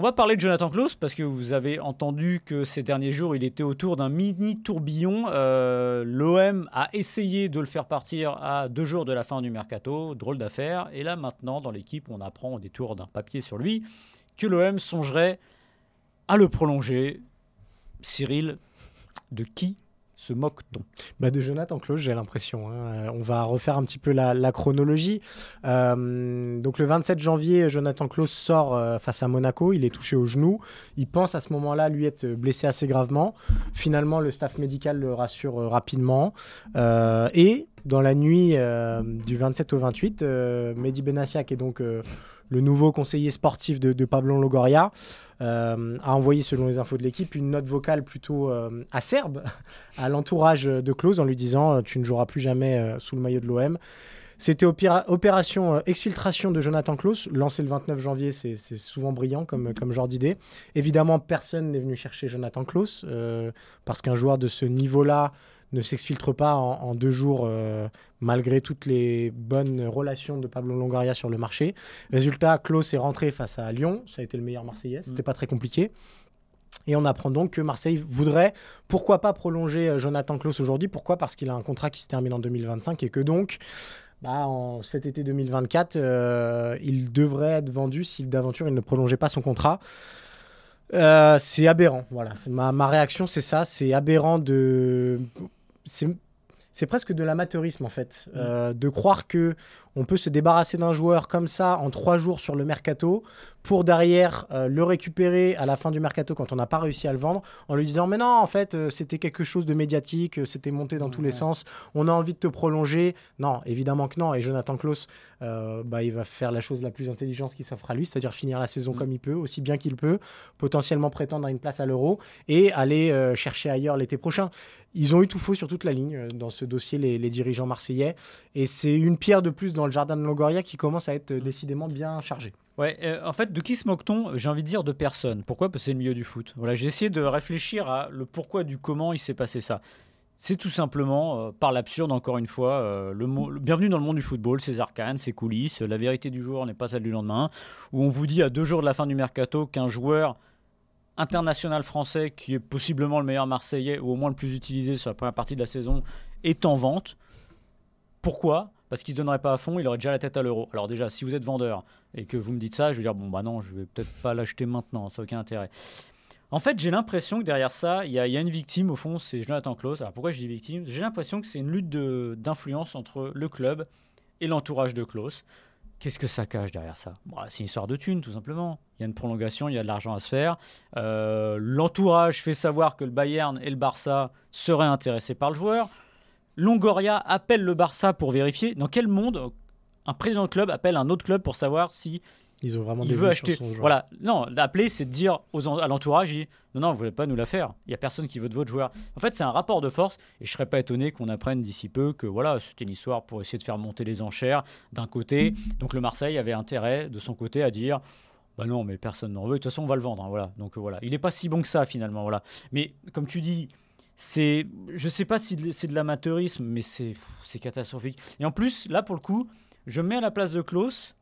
On va parler de Jonathan Klaus parce que vous avez entendu que ces derniers jours, il était autour d'un mini tourbillon. Euh, L'OM a essayé de le faire partir à deux jours de la fin du mercato. Drôle d'affaire. Et là, maintenant, dans l'équipe, on apprend au détour d'un papier sur lui que l'OM songerait à le prolonger. Cyril, de qui se moque-t-on? Bah de Jonathan Klaus, j'ai l'impression. hein. Euh, On va refaire un petit peu la, chronologie. Euh, donc le 27 janvier, Jonathan Klaus sort euh, face à Monaco. Il est touché au genou. Il pense à ce moment-là lui être blessé assez gravement. Finalement, le staff médical le rassure rapidement. Et dans la nuit du 27 au 28, euh, Mehdi Benassiak, qui est donc le nouveau conseiller sportif de, de Pablo Longoria, euh, a envoyé, selon les infos de l'équipe, une note vocale plutôt euh, acerbe à l'entourage de Klose en lui disant euh, Tu ne joueras plus jamais sous le maillot de l'OM. C'était opéra- opération exfiltration de Jonathan Klaus, lancé le 29 janvier, c'est souvent brillant comme, comme genre d'idée. Évidemment, personne n'est venu chercher Jonathan Klaus, parce qu'un joueur de ce niveau-là ne s'exfiltre pas en, en deux jours, euh, malgré toutes les bonnes relations de Pablo Longoria sur le marché. Résultat, Klaus est rentré face à Lyon, ça a été le meilleur Marseillais, c'était pas très compliqué. Et on apprend donc que Marseille voudrait, pourquoi pas prolonger euh, Jonathan Klaus aujourd'hui? Pourquoi? Parce qu'il a un contrat qui se termine en 2025 et que donc, bah, en cet été 2024, euh, il devrait être vendu si d'aventure il ne prolongeait pas son contrat. Euh, c'est aberrant, voilà. Ma, ma réaction, c'est ça. C'est aberrant de. C'est presque de l'amateurisme en fait, euh, de croire que on peut se débarrasser d'un joueur comme ça en trois jours sur le mercato pour derrière euh, le récupérer à la fin du mercato quand on n'a pas réussi à le vendre en lui disant mais non en fait euh, c'était quelque chose de médiatique, c'était monté dans tous les sens, on a envie de te prolonger. Non, évidemment que non. Et Jonathan Klaus, bah, il va faire la chose la plus intelligente qui s'offre à lui, c'est-à-dire finir la saison comme il peut, aussi bien qu'il peut, potentiellement prétendre à une place à l'Euro et aller chercher ailleurs l'été prochain. Ils ont eu tout faux sur toute la ligne euh, dans ce dossier, les, les dirigeants marseillais. Et c'est une pierre de plus dans le jardin de Longoria qui commence à être euh, décidément bien chargé. Ouais, euh, en fait, de qui se moque-t-on J'ai envie de dire de personne? Pourquoi? Parce que c'est le milieu du foot. Voilà, j'ai essayé de réfléchir à le pourquoi du comment il s'est passé ça. C'est tout simplement euh, par l'absurde, encore une fois. euh, le, le- bienvenue dans le monde du football, ses arcanes, ses coulisses. La vérité du jour n'est pas celle du lendemain. Où on vous dit à deux jours de la fin du mercato qu'un joueur international français, qui est possiblement le meilleur Marseillais, ou au moins le plus utilisé sur la première partie de la saison, est en vente. Pourquoi? Parce qu'il ne se donnerait pas à fond, il aurait déjà la tête à l'euro. Alors déjà, si vous êtes vendeur et que vous me dites ça, je vais dire, bon bah non, je vais peut-être pas l'acheter maintenant, ça n'a aucun intérêt. En fait, j'ai l'impression que derrière ça, il y, y a une victime, au fond, c'est Jonathan Klaus. Alors pourquoi je dis victime? J'ai l'impression que c'est une lutte d'influence entre le club et l'entourage de Klaus. Qu'est-ce que ça cache derrière ça? Bah, C'est une histoire de thunes, tout simplement. Il y a une prolongation, il y a de l'argent à se faire. Euh, L'entourage fait savoir que le Bayern et le Barça seraient intéressés par le joueur. Longoria appelle le Barça pour vérifier. Dans quel monde un président de club appelle un autre club pour savoir si Ils ont vraiment il des veut acheter. son joueur. Voilà, non, l'appeler, c'est de dire aux à l'entourage, non, non, vous voulez pas nous la faire. Il y a personne qui veut de votre joueur. En fait, c'est un rapport de force, et je serais pas étonné qu'on apprenne d'ici peu que voilà, c'était une histoire pour essayer de faire monter les enchères d'un côté. Donc le Marseille avait intérêt de son côté à dire. Bah non, mais personne n'en veut. De toute façon, on va le vendre. hein, voilà. Donc euh, voilà, il n'est pas si bon que ça finalement. Voilà. Mais comme tu dis, c'est, je sais pas si c'est de l'amateurisme, mais c'est, c'est catastrophique. Et en plus, là pour le coup, je me mets à la place de Klaus,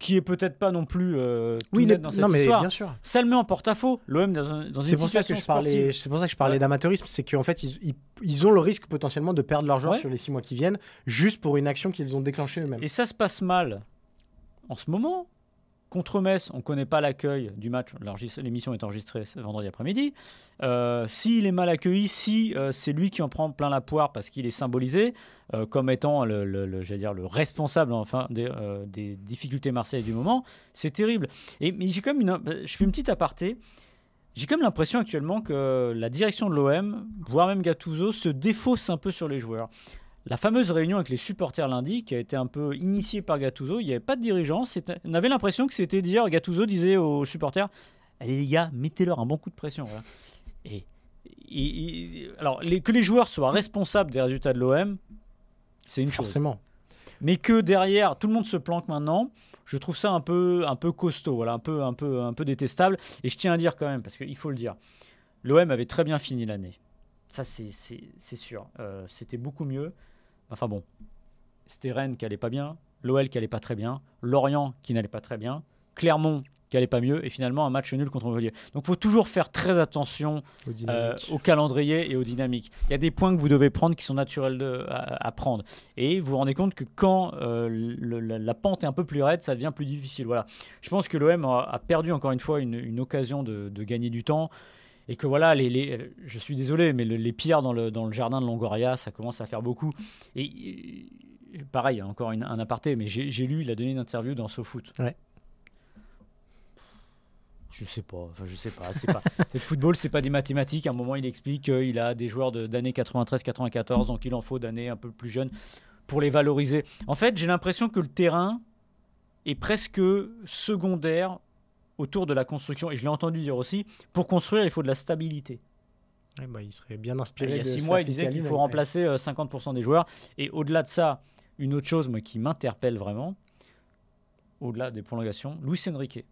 qui est peut-être pas non plus euh, tout Oui, net les- dans cette non, mais histoire. bien sûr. Ça le met en porte-à-faux. L'OM dans, un- dans C'est une pour ça situation que je parlais. sportive. C'est pour ça que je parlais Ouais. d'amateurisme, c'est qu'en fait ils, ils- ils ont le risque potentiellement de perdre leur joueur Ouais. sur les six mois qui viennent, juste pour une action qu'ils ont déclenchée eux-mêmes. Et ça se passe mal en ce moment. Contre Metz, on ne connaît pas l'accueil du match. L'émission est enregistrée ce vendredi après-midi. Euh, S'il est mal accueilli, si euh, c'est lui qui en prend plein la poire parce qu'il est symbolisé euh, comme étant le, le- responsable enfin, des, difficultés marseillaises du moment, c'est terrible. Et j'ai comme une, je fais une petite aparté. J'ai comme l'impression actuellement que la direction de l'OM, voire même Gattuso, se défausse un peu sur les joueurs. La fameuse réunion avec les supporters lundi, qui a été un peu initiée par Gattuso, il n'y avait pas de dirigeant. On avait l'impression que c'était dire, Gattuso disait aux supporters Allez les gars, mettez-leur un bon coup de pression. Et, alors, les, que les joueurs soient responsables des résultats de l'OM, c'est une Forcément. chose. Mais que derrière, tout le monde se planque maintenant, je trouve ça un peu, un peu costaud, voilà, un peu, un, peu, un peu détestable. Et je tiens à dire quand même, parce qu'il faut le dire, l'OM avait très bien fini l'année. Ça, c'est sûr. Euh, c'était beaucoup mieux. Enfin bon, c'était Rennes qui allait pas bien, l'OL qui allait pas très bien, Lorient qui n'allait pas très bien, Clermont qui allait pas mieux, et finalement un match nul contre Montpellier. Donc il faut toujours faire très attention euh, au calendrier et aux dynamiques. Il y a des points que vous devez prendre qui sont naturels de, à, prendre. Et vous vous rendez compte que quand euh, la, pente est un peu plus raide, ça devient plus difficile. Voilà. Je pense que l'OM a, perdu encore une fois une, occasion de, gagner du temps et que voilà, les, je suis désolé, mais les pierres dans le, dans le jardin de Longoria, ça commence à faire beaucoup. Et pareil, encore un aparté, mais j'ai lu, il a donné une interview dans SoFoot. Ouais. Je sais pas, enfin je sais pas, c'est pas. le football, c'est pas des mathématiques. À un moment, il explique qu'il a des joueurs d'années 93-94, donc il en faut d'années un peu plus jeunes pour les valoriser. En fait, j'ai l'impression que le terrain est presque secondaire autour de la construction. Et je l'ai entendu dire aussi, pour construire, il faut de la stabilité. bah, il serait bien inspiré. Il y a six mois, il disait qu'il faut remplacer 50% euh, des joueurs. Et au-delà de ça, une autre chose moi, qui m'interpelle vraiment, au-delà des prolongations, Luis Enrique.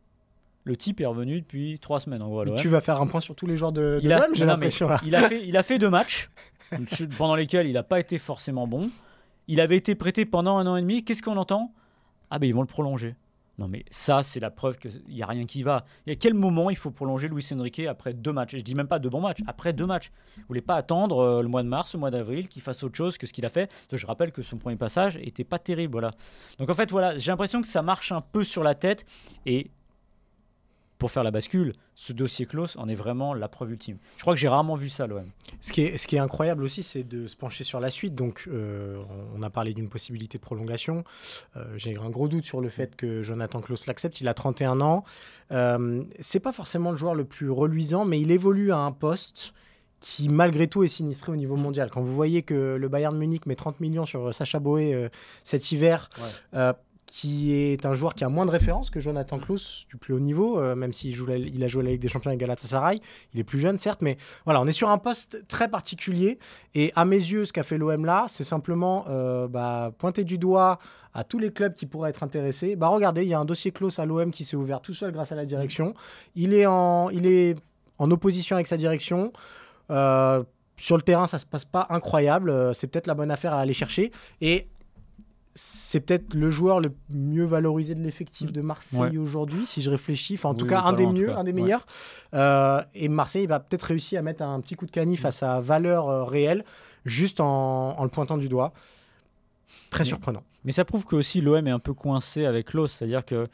Le type est revenu depuis trois semaines en gros. Tu vas faire un point sur tous les joueurs de, de j'ai l'impression. Il a fait, il a fait deux matchs pendant lesquels il n'a pas été forcément bon. Il avait été prêté pendant un an et demi. Qu'est-ce qu'on entend? Ah ben ils vont le prolonger. Non, mais ça, c'est la preuve qu'il n'y a rien qui va. Et à quel moment il faut prolonger Luis Enrique après deux matchs? Je dis même pas deux bons matchs, après deux matchs. Vous voulez pas attendre euh, le mois de mars, le mois d'avril, qu'il fasse autre chose que ce qu'il a fait? Je rappelle que son premier passage était pas terrible. Voilà. Donc en fait, voilà, j'ai l'impression que ça marche un peu sur la tête. Et pour faire la bascule, ce dossier close en est vraiment la preuve ultime. Je crois que j'ai rarement vu ça, l'OM. Ce qui est, ce qui est incroyable aussi, c'est de se pencher sur la suite. Donc, euh, on a parlé d'une possibilité de prolongation. Euh, j'ai un gros doute sur le fait que Jonathan Klaus l'accepte. Il a 31 ans. Euh, c'est pas forcément le joueur le plus reluisant, mais il évolue à un poste qui malgré tout est sinistré au niveau mondial. Quand vous voyez que le Bayern Munich met 30 millions sur Sacha Boé cet hiver, qui est un joueur qui a moins de références que Jonathan Klaus du plus haut niveau, euh, même s'il a joué la Ligue des Champions avec Galatasaray. Il est plus jeune, certes, mais voilà, on est sur un poste très particulier. Et à mes yeux, ce qu'a fait l'OM là, c'est simplement euh, bah, pointer du doigt à tous les clubs qui pourraient être intéressés. Bah, regardez, il y a un dossier Klaus à l'OM qui s'est ouvert tout seul grâce à la direction. Il est en, il est en opposition avec sa direction. Euh, sur le terrain, ça se passe pas incroyable. C'est peut-être la bonne affaire à aller chercher. Et c'est peut-être le joueur le mieux valorisé de l'effectif de Marseille aujourd'hui, si je réfléchis. Enfin, en tout cas, un des mieux, un des meilleurs. Euh, et Marseille va peut-être réussir à mettre un petit coup de canif à sa valeur euh, réelle, juste en, le pointant du doigt. Très surprenant. Mais ça prouve que aussi l'OM est un peu coincé avec l'os, c'est-à-dire que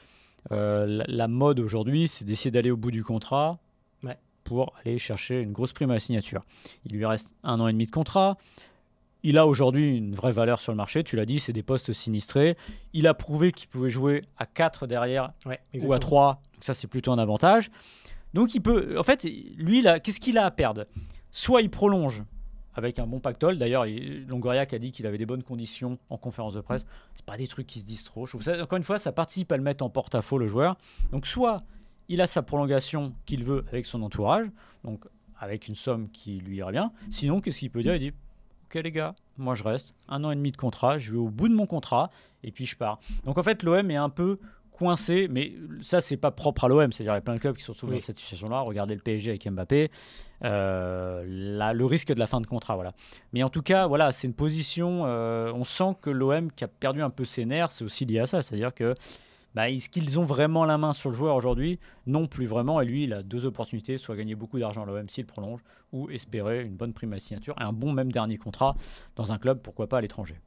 euh, la, mode aujourd'hui, c'est d'essayer d'aller au bout du contrat pour aller chercher une grosse prime à la signature. Il lui reste un an et demi de contrat. Il a aujourd'hui une vraie valeur sur le marché. Tu l'as dit, c'est des postes sinistrés. Il a prouvé qu'il pouvait jouer à 4 derrière ou à 3. Donc ça, c'est plutôt un avantage. Donc il peut. En fait, lui, qu'est-ce qu'il a à perdre? Soit il prolonge avec un bon pactole. D'ailleurs, Longoria a dit qu'il avait des bonnes conditions en conférence de presse. C'est pas des trucs qui se disent trop. encore une fois, ça participe à le mettre en porte-à-faux le joueur. Donc soit il a sa prolongation qu'il veut avec son entourage, donc avec une somme qui lui irait bien. Sinon, qu'est-ce qu'il peut dire? Il dit ok les gars, moi je reste, un an et demi de contrat, je vais au bout de mon contrat et puis je pars. Donc en fait l'OM est un peu coincé, mais ça c'est pas propre à l'OM, c'est-à-dire il y a plein de clubs qui se retrouvent dans cette situation-là. Regardez le PSG avec Mbappé, euh, le risque de la fin de contrat, voilà. Mais en tout cas, voilà, c'est une position. Euh, on sent que l'OM qui a perdu un peu ses nerfs, c'est aussi lié à ça, c'est-à-dire que bah, est-ce qu'ils ont vraiment la main sur le joueur aujourd'hui? Non, plus vraiment. Et lui, il a deux opportunités soit gagner beaucoup d'argent à l'OM s'il prolonge, ou espérer une bonne prime à signature et un bon même dernier contrat dans un club, pourquoi pas à l'étranger.